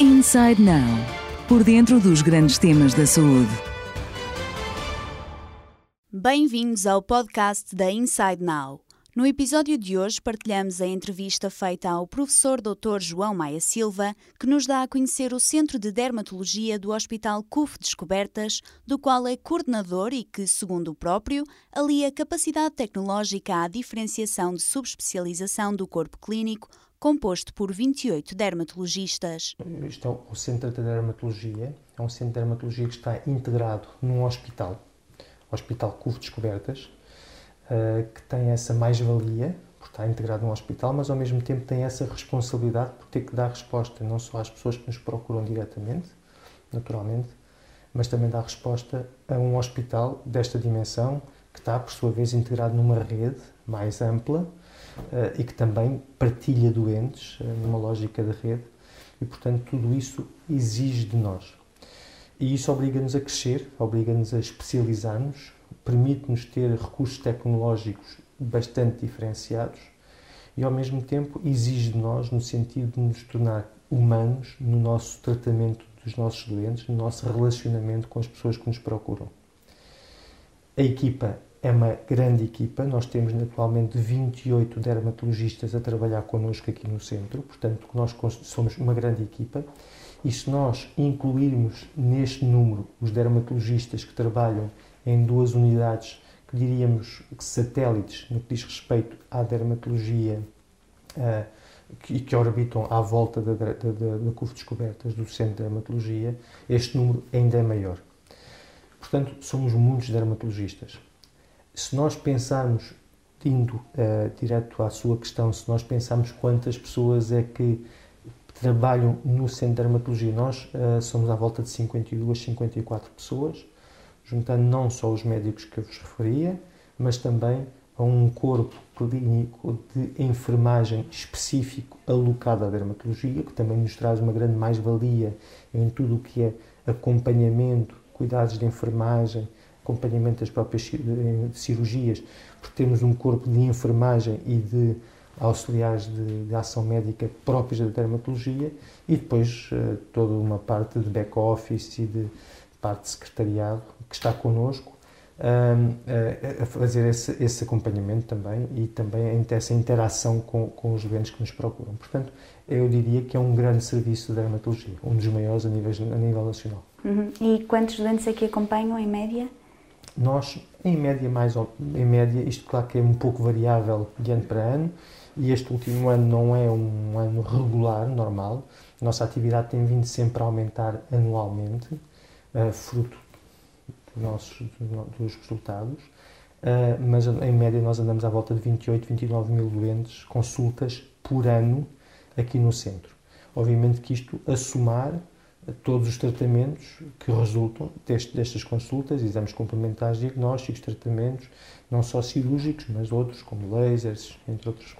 Inside Now por dentro dos grandes temas da saúde. Bem-vindos ao podcast da Inside Now. No episódio de hoje partilhamos a entrevista feita ao professor Dr. João Maia Silva, que nos dá a conhecer o Centro de Dermatologia do Hospital CUF Descobertas, do qual é coordenador e que, segundo o próprio, alia capacidade tecnológica à diferenciação de subespecialização do corpo clínico, composto por 28 dermatologistas. Isto é o Centro de Dermatologia, é um centro de dermatologia que está integrado num hospital, Hospital CUF Descobertas, uh, que tem essa mais-valia, por estar integrado num hospital, mas ao mesmo tempo tem essa responsabilidade por ter que dar resposta não só às pessoas que nos procuram diretamente, naturalmente, mas também dar resposta a um hospital desta dimensão que está, por sua vez, integrado numa rede mais ampla e que também partilha doentes uh, numa lógica de rede e, portanto, tudo isso exige de nós. E isso obriga-nos a crescer, obriga-nos a especializar-nos, permite-nos ter recursos tecnológicos bastante diferenciados e, ao mesmo tempo, exige de nós no sentido de nos tornar humanos no nosso tratamento dos nossos doentes, no nosso relacionamento com as pessoas que nos procuram. A equipa é uma grande equipa, nós temos atualmente 28 dermatologistas a trabalhar connosco aqui no centro, portanto, nós somos uma grande equipa. E se nós incluirmos neste número os dermatologistas que trabalham em duas unidades que diríamos que satélites no que diz respeito à dermatologia uh, que, que, orbitam à volta da, da, da, da curva de descobertas do Centro de Dermatologia, este número ainda é maior. Portanto, somos muitos dermatologistas. Se nós pensarmos, indo uh, direto à sua questão, se nós pensarmos quantas pessoas é que trabalham no Centro de Dermatologia, nós uh, somos à volta de 52, 54 pessoas juntando não só os médicos que eu vos referia, mas também a um corpo clínico de enfermagem específico alocado à dermatologia, que também nos traz uma grande mais-valia em tudo o que é acompanhamento, cuidados de enfermagem, acompanhamento das próprias cirurgias, porque temos um corpo de enfermagem e de auxiliares de, de ação médica próprios da dermatologia e depois uh, toda uma parte de back-office e de parte de secretariado que está connosco a fazer esse, esse, acompanhamento também e também essa interação com, com os doentes que nos procuram. Portanto, eu diria que é um grande serviço de dermatologia, um dos maiores a nível, a nível nacional. Uhum. E quantos doentes aqui acompanham, em média? Nós, em média, mais em média, isto claro que é um pouco variável de ano para ano, e este último ano não é um ano regular, normal. Nossa atividade tem vindo sempre a aumentar anualmente, uh, fruto nossos, dos resultados, uh, mas em média nós andamos à volta de 28, 29 mil doentes, consultas por ano aqui no centro. Obviamente que isto a somar todos os tratamentos que resultam deste, destas consultas, exames complementares, diagnósticos, tratamentos, não só cirúrgicos, mas outros, como lasers, entre outros.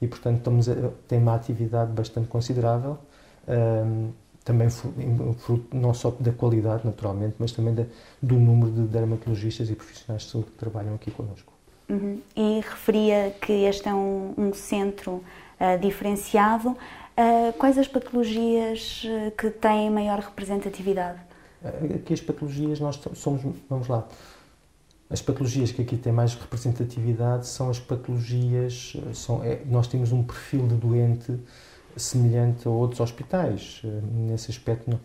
E, portanto, estamos a, tem uma atividade bastante considerável. Um, também fruto não só da qualidade, naturalmente, mas também da, do número de dermatologistas e profissionais de saúde que trabalham aqui connosco. Uhum. E referia que este é um, um centro uh, diferenciado. Uh, quais as patologias uh, que têm maior representatividade? Aqui as patologias, nós somos, vamos lá, as patologias que aqui têm mais representatividade são as patologias, são, é, nós temos um perfil de doente semelhante a outros hospitais. Eh, nesse aspecto, não.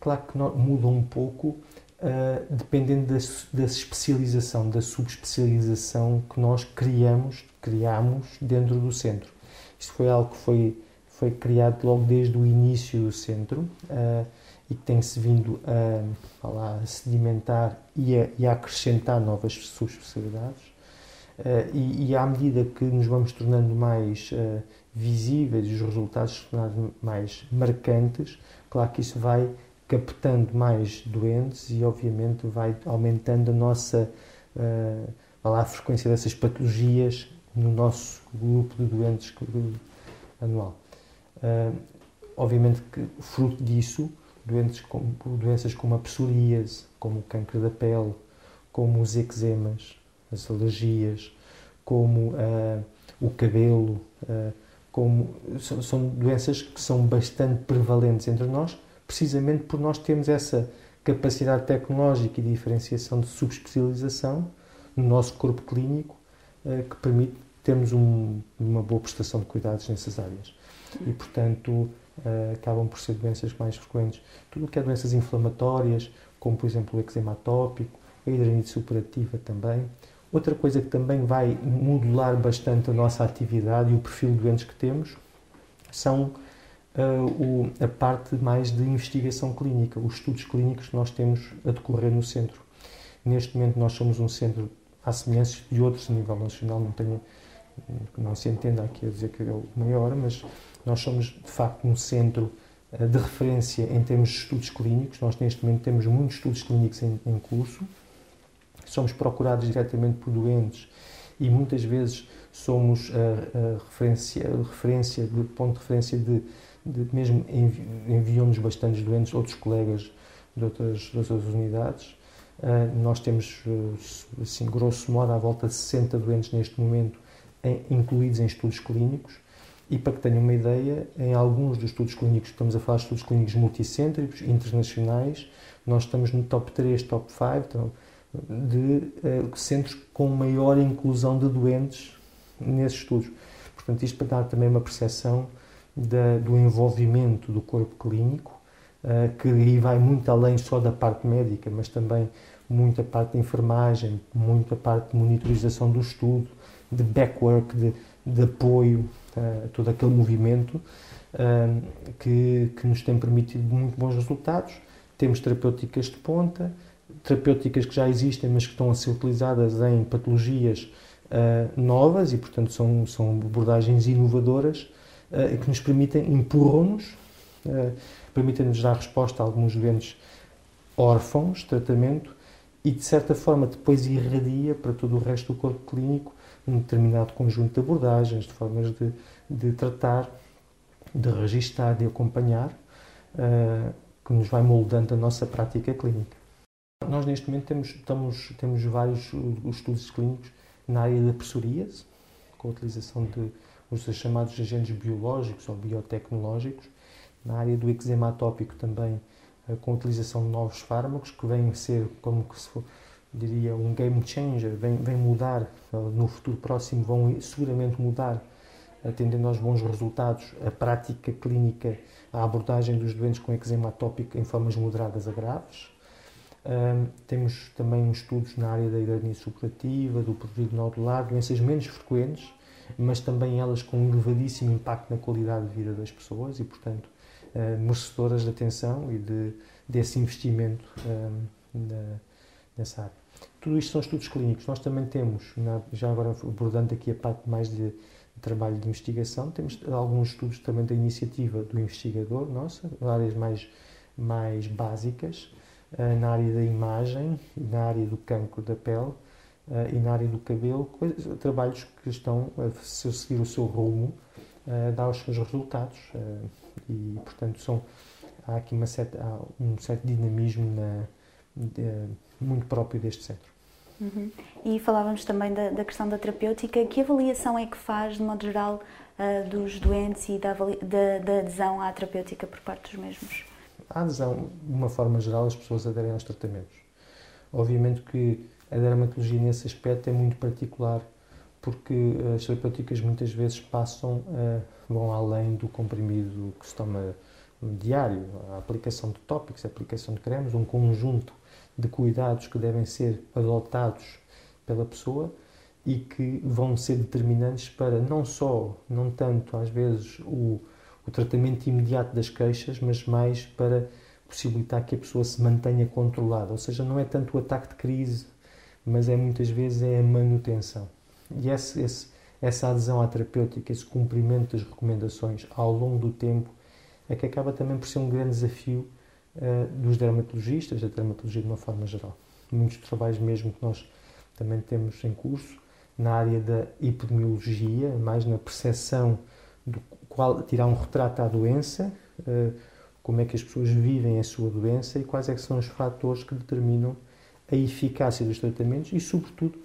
claro que não, muda um pouco uh, dependendo da, da especialização, da subespecialização que nós criamos, criamos dentro do centro. Isto foi algo que foi, foi criado logo desde o início do centro uh, e que tem-se vindo a, a, lá, a sedimentar e a, e a, acrescentar novas subespecialidades. Uh, e, e, à medida que nos vamos tornando mais uh, visíveis os resultados mais marcantes, claro que isso vai captando mais doentes e, obviamente, vai aumentando a nossa uh, a frequência dessas patologias no nosso grupo de doentes anual. Uh, obviamente que, fruto disso, doentes como, doenças como a psoríase, como o câncer da pele, como os eczemas, as alergias, como uh, o cabelo, uh, como são, são doenças que são bastante prevalentes entre nós, precisamente por nós termos essa capacidade tecnológica e diferenciação de subespecialização no nosso corpo clínico que permite termos um, uma boa prestação de cuidados nessas áreas. E, portanto, eh, acabam por ser doenças mais frequentes. Tudo o que é doenças inflamatórias, como, por exemplo, o eczema atópico, a hidranite supurativa também. Outra coisa que também vai modular bastante a nossa atividade e o perfil de doentes que temos são uh, o, a parte mais de investigação clínica, os estudos clínicos que nós temos a decorrer no centro. Neste momento nós somos um centro à semelhança de outros a nível nacional, não tenho não se entenda aqui a dizer que é o maior, mas nós somos de facto um centro uh, de referência em termos de estudos clínicos. Nós neste momento temos muitos estudos clínicos em, em curso. Somos procurados diretamente por doentes e muitas vezes somos a, a referência, a referência de ponto de referência de de, mesmo enviam-nos bastantes doentes, outros colegas de outras, de outras unidades. Uh, nós temos, assim, grosso modo, à volta de 60 doentes neste momento em, incluídos em estudos clínicos. E para que tenham uma ideia, em alguns dos estudos clínicos, estamos a falar de estudos clínicos multicêntricos, internacionais, nós estamos no top 3, top 5 então, de uh, centros com maior inclusão de doentes nesses estudos. Portanto, isto para dar também uma percepção da, do envolvimento do corpo clínico, uh, que aí vai muito além só da parte médica, mas também muita parte de enfermagem, muita parte de monitorização do estudo, de backwork, de, de apoio, uh, todo aquele movimento uh, que, que nos tem permitido muito bons resultados. Temos terapêuticas de ponta, terapêuticas que já existem, mas que estão a ser utilizadas em patologias uh, novas e, portanto, são, são abordagens inovadoras uh, que nos permitem, empurram-nos, uh, permitem-nos dar resposta a alguns doentes órfãos tratamento e, de certa forma, depois irradia para todo o resto do corpo clínico um determinado conjunto de abordagens, de formas de, de tratar, de registar, de acompanhar, uh, que nos vai moldando a nossa prática clínica. Nós, neste momento, temos, estamos, temos vários estudos clínicos na área da psoríase, com a utilização de os chamados agentes biológicos ou biotecnológicos, na área do eczema atópico também com a utilização de novos fármacos que vêm ser como que se for, diria um game changer, vêm, vêm mudar eh, no futuro próximo, vão seguramente mudar atendendo aos bons resultados, a prática clínica, a abordagem dos doentes com eczema atópico em formas moderadas a graves. Um, temos também estudos na área da hidradinite supurativa, do prodígio nodular, doenças menos frequentes, mas também elas com um elevadíssimo impacto na qualidade de vida das pessoas e, portanto, uh, merecedoras de atenção e de, desse investimento uh, na, nessa área. Tudo isto são estudos clínicos. Nós também temos, na, já agora abordando aqui a parte mais de, de trabalho de investigação, temos alguns estudos também da iniciativa do investigador, nossa, áreas mais, mais básicas, uh, na área da imagem, na área do cancro da pele, uh, e na área do cabelo, coisas, trabalhos que estão a seguir o seu rumo, uh, dar os seus resultados uh, e, portanto, são, há aqui uma certa, há um certo dinamismo na, de, muito próprio deste centro. Uhum. E falávamos também da, da, questão da terapêutica. Que avaliação é que faz, de modo geral, uh, dos doentes e da, da, da, adesão à terapêutica por parte dos mesmos? A adesão, de uma forma geral, as pessoas aderem aos tratamentos. Obviamente que a dermatologia nesse aspecto é muito particular porque as terapêuticas muitas vezes passam, uh, vão além do comprimido que se toma diário, a aplicação de tópicos, a aplicação de cremes, um conjunto de cuidados que devem ser adotados pela pessoa e que vão ser determinantes para não só, não tanto às vezes o, o tratamento imediato das queixas, mas mais para possibilitar que a pessoa se mantenha controlada. Ou seja, não é tanto o ataque de crise mas é muitas vezes é a manutenção. E esse, esse, essa adesão à terapêutica, esse cumprimento das recomendações ao longo do tempo, é que acaba também por ser um grande desafio uh, dos dermatologistas, da dermatologia de uma forma geral. Muitos trabalhos mesmo que nós também temos em curso, na área da epidemiologia, mais na percepção do qual tirar um retrato à doença, uh, como é que as pessoas vivem a sua doença e quais é são os fatores que determinam a eficácia dos tratamentos e, sobretudo,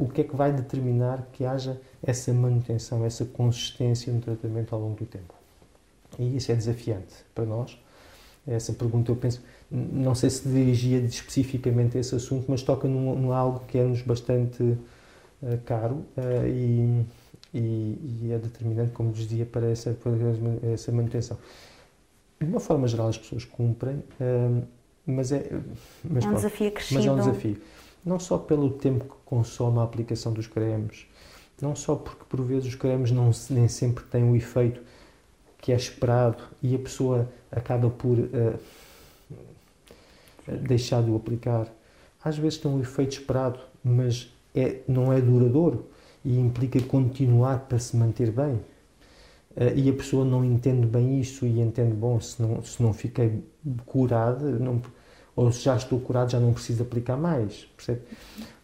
o que é que vai determinar que haja essa manutenção, essa consistência no tratamento ao longo do tempo. E isso é desafiante para nós. Essa pergunta, eu penso, não sei se dirigia especificamente a esse assunto, mas toca num, num algo que é-nos bastante uh, caro uh, e, e, e, é determinante, como dizia, para essa, para essa manutenção. De uma forma geral, as pessoas cumprem, uh, mas é, mas, é um desafio crescido. Mas é um desafio. Não só pelo tempo que consome a aplicação dos cremes, não só porque por vezes os cremes não, nem sempre têm o efeito que é esperado e a pessoa acaba por uh, deixar de o aplicar. Às vezes tem um efeito esperado, mas é, não é duradouro e implica continuar para se manter bem. Uh, e a pessoa não entende bem isso e entende, bom, se não, se não fiquei curada, não, ou se já estou curado, já não preciso aplicar mais. Percebe?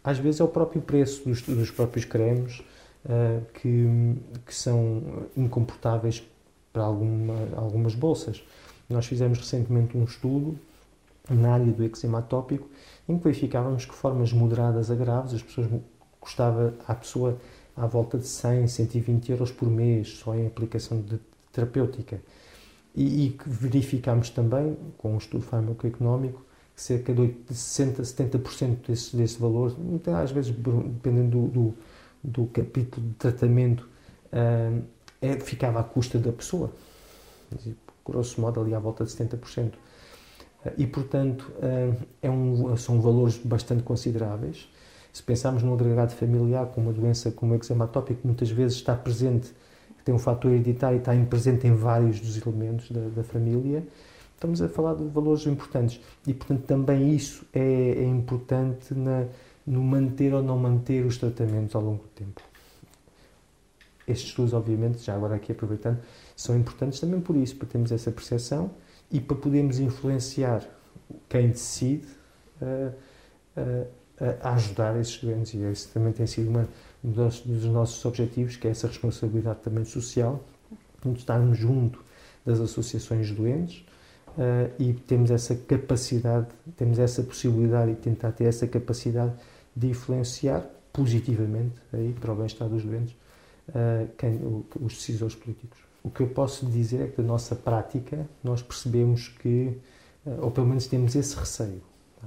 Às vezes é o próprio preço dos, dos próprios cremes uh, que, que são incomportáveis para alguma, algumas bolsas. Nós fizemos recentemente um estudo na área do eczema atópico em que verificávamos que formas moderadas a graves, as pessoas custava à pessoa à volta de 100, 120 euros por mês só em aplicação de terapêutica. E, e verificámos também, com um estudo farmacoeconómico, cerca de 60, 70% desse, desse valor, às vezes dependendo do, do, do capítulo de tratamento, uh, é, ficava à custa da pessoa. Grosso modo, ali à volta de 70%. E, portanto, eh, é um, são valores bastante consideráveis. Se pensarmos num agregado familiar com uma doença como o eczema atópico, muitas vezes está presente, tem um fator hereditário e está presente em vários dos elementos da, da família, estamos a falar de valores importantes. E, portanto, também isso é, é importante na, no manter ou não manter os tratamentos ao longo do tempo. Estes estudos, obviamente, já agora aqui aproveitando, são importantes também por isso, para termos essa percepção e para podermos influenciar quem decide a, a, a ajudar esses doentes. E esse também tem sido uma, um dos, dos, nossos objetivos, que é essa responsabilidade também social, de estarmos junto das associações de doentes uh, e temos essa capacidade, temos essa possibilidade e tentar ter essa capacidade de influenciar positivamente aí, para o bem-estar dos doentes uh, quem, o, os decisores políticos. O que eu posso dizer é que da nossa prática nós percebemos que, uh, ou pelo menos temos esse receio,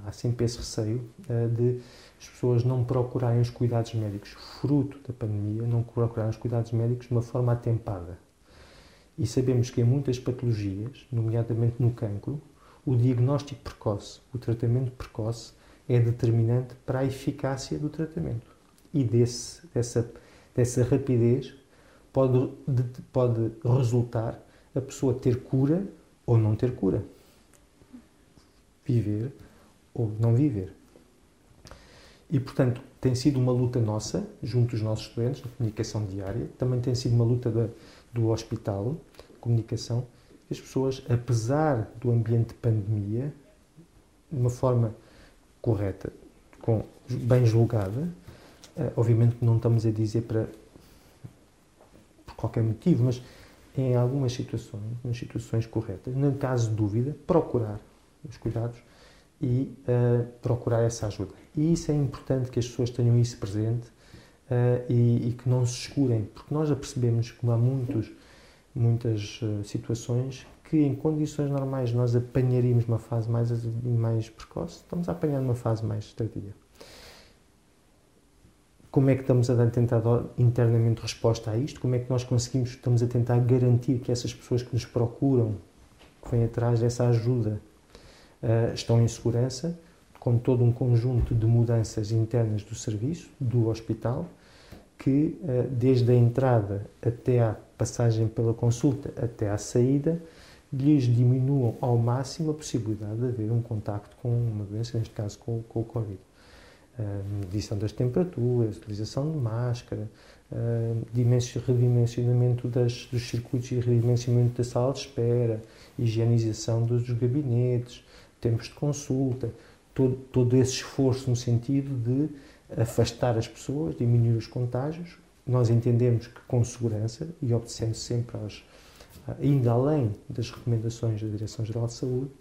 há sempre esse receio de as pessoas não procurarem os cuidados médicos fruto da pandemia, não procurarem os cuidados médicos de uma forma atempada. E sabemos que em muitas patologias, nomeadamente no cancro, o diagnóstico precoce, o tratamento precoce, é determinante para a eficácia do tratamento. E desse, dessa dessa rapidez pode, pode resultar a pessoa ter cura ou não ter cura. Viver ou não viver. E, portanto, tem sido uma luta nossa, junto dos nossos doentes, na comunicação diária, também tem sido uma luta da, do hospital, comunicação, as pessoas, apesar do ambiente de pandemia, de uma forma correta, com, bem julgada, Uh, obviamente não estamos a dizer para por qualquer motivo, mas em algumas situações, nas situações corretas, no caso de dúvida, procurar os cuidados e uh, procurar essa ajuda. E isso é importante que as pessoas tenham isso presente uh, e, e, que não se escurem, porque nós já percebemos que há muitos, muitas uh, situações que em condições normais nós apanharíamos uma fase mais, mais precoce, estamos a apanhar uma fase mais tardia. Como é que estamos a tentar internamente resposta a isto, como é que nós conseguimos, estamos a tentar garantir que essas pessoas que nos procuram, que vêm atrás dessa ajuda, uh, estão em segurança, com todo um conjunto de mudanças internas do serviço, do hospital, que uh, desde a entrada até a passagem pela consulta, até à saída, lhes diminuam ao máximo a possibilidade de haver um contacto com uma doença, neste caso com, com o Covid. Medição das temperaturas, utilização de máscara, redimensionamento das, dos circuitos e redimensionamento da sala de espera, higienização dos gabinetes, tempos de consulta, todo, todo esse esforço no sentido de afastar as pessoas, diminuir os contágios. Nós entendemos que com segurança e obedecendo sempre aos, ainda além das recomendações da Direção-Geral de Saúde,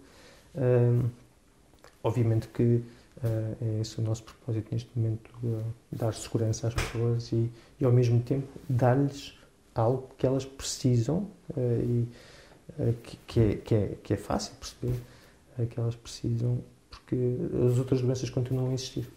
obviamente que é esse o nosso propósito neste momento, dar segurança às pessoas e, e ao mesmo tempo dar-lhes algo que elas precisam e que, que, é, que, é, que é fácil perceber que elas precisam porque as outras doenças continuam a existir.